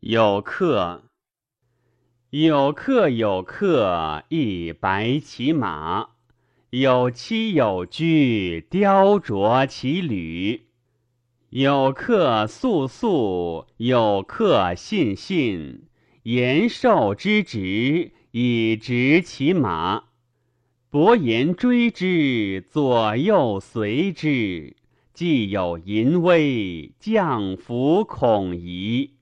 有客，有客，有客，一白其马；有妻有居，雕琢其履。有客素素，有客信信，言寿之职，以执其马。伯言追之，左右随之。既有淫威，降服恐疑。